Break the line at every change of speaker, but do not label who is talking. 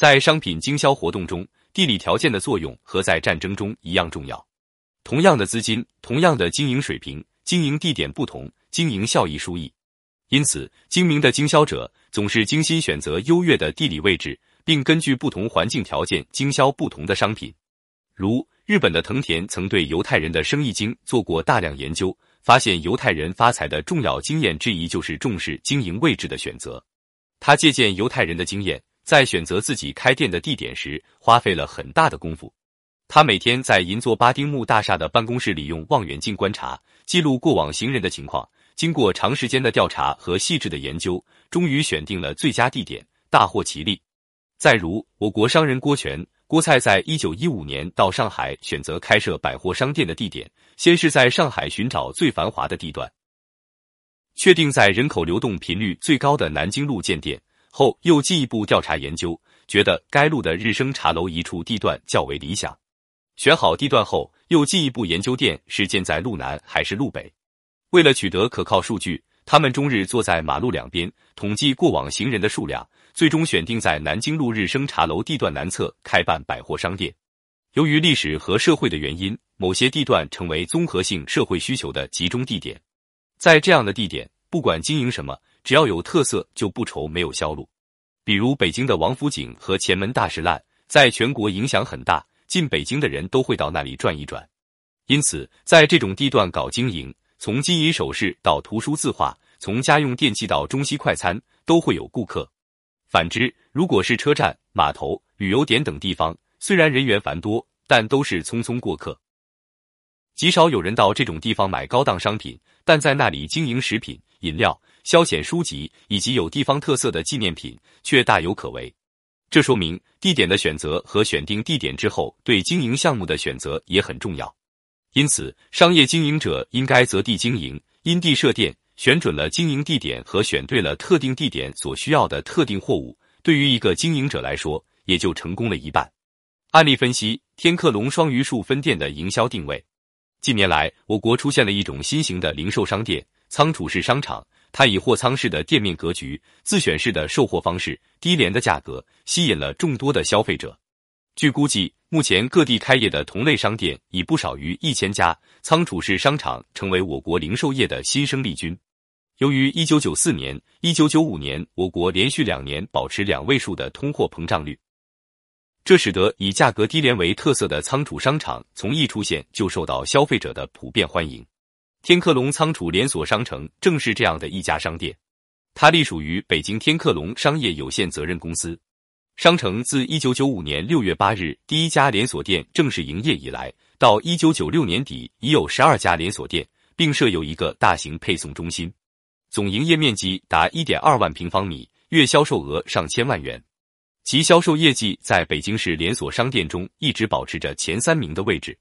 在商品经销活动中，地理条件的作用和在战争中一样重要。同样的资金，同样的经营水平，经营地点不同，经营效益殊异。因此，精明的经销者总是精心选择优越的地理位置，并根据不同环境条件经销不同的商品。如日本的藤田曾对犹太人的生意经做过大量研究，发现犹太人发财的重要经验之一就是重视经营位置的选择。他借鉴犹太人的经验。在选择自己开店的地点时，花费了很大的功夫。他每天在银座巴丁木大厦的办公室里用望远镜观察，记录过往行人的情况。经过长时间的调查和细致的研究，终于选定了最佳地点，大获其利。再如，我国商人郭全、郭蔡在一九一五年到上海选择开设百货商店的地点，先是在上海寻找最繁华的地段，确定在人口流动频率最高的南京路建店。后又进一步调查研究，觉得该路的日升茶楼一处地段较为理想。选好地段后，又进一步研究店是建在路南还是路北。为了取得可靠数据，他们终日坐在马路两边，统计过往行人的数量，最终选定在南京路日升茶楼地段南侧开办百货商店。由于历史和社会的原因，某些地段成为综合性社会需求的集中地点。在这样的地点，不管经营什么。只要有特色，就不愁没有销路。比如北京的王府井和前门大石烂，在全国影响很大，进北京的人都会到那里转一转。因此，在这种地段搞经营，从金银首饰到图书字画，从家用电器到中西快餐，都会有顾客。反之，如果是车站、码头、旅游点等地方，虽然人员繁多，但都是匆匆过客，极少有人到这种地方买高档商品。但在那里经营食品、饮料。消遣书籍以及有地方特色的纪念品却大有可为，这说明地点的选择和选定地点之后对经营项目的选择也很重要。因此，商业经营者应该择地经营，因地设店，选准了经营地点和选对了特定地点所需要的特定货物，对于一个经营者来说，也就成功了一半。案例分析：天客隆双榆树分店的营销定位。近年来，我国出现了一种新型的零售商店——仓储式商场。它以货仓式的店面格局、自选式的售货方式、低廉的价格，吸引了众多的消费者。据估计，目前各地开业的同类商店已不少于一千家，仓储式商场成为我国零售业的新生力军。由于一九九四年、一九九五年我国连续两年保持两位数的通货膨胀率，这使得以价格低廉为特色的仓储商场从一出现就受到消费者的普遍欢迎。天客隆仓储连锁商城正是这样的一家商店，它隶属于北京天客隆商业有限责任公司。商城自一九九五年六月八日第一家连锁店正式营业以来，到一九九六年底已有十二家连锁店，并设有一个大型配送中心，总营业面积达一点二万平方米，月销售额上千万元，其销售业绩在北京市连锁商店中一直保持着前三名的位置。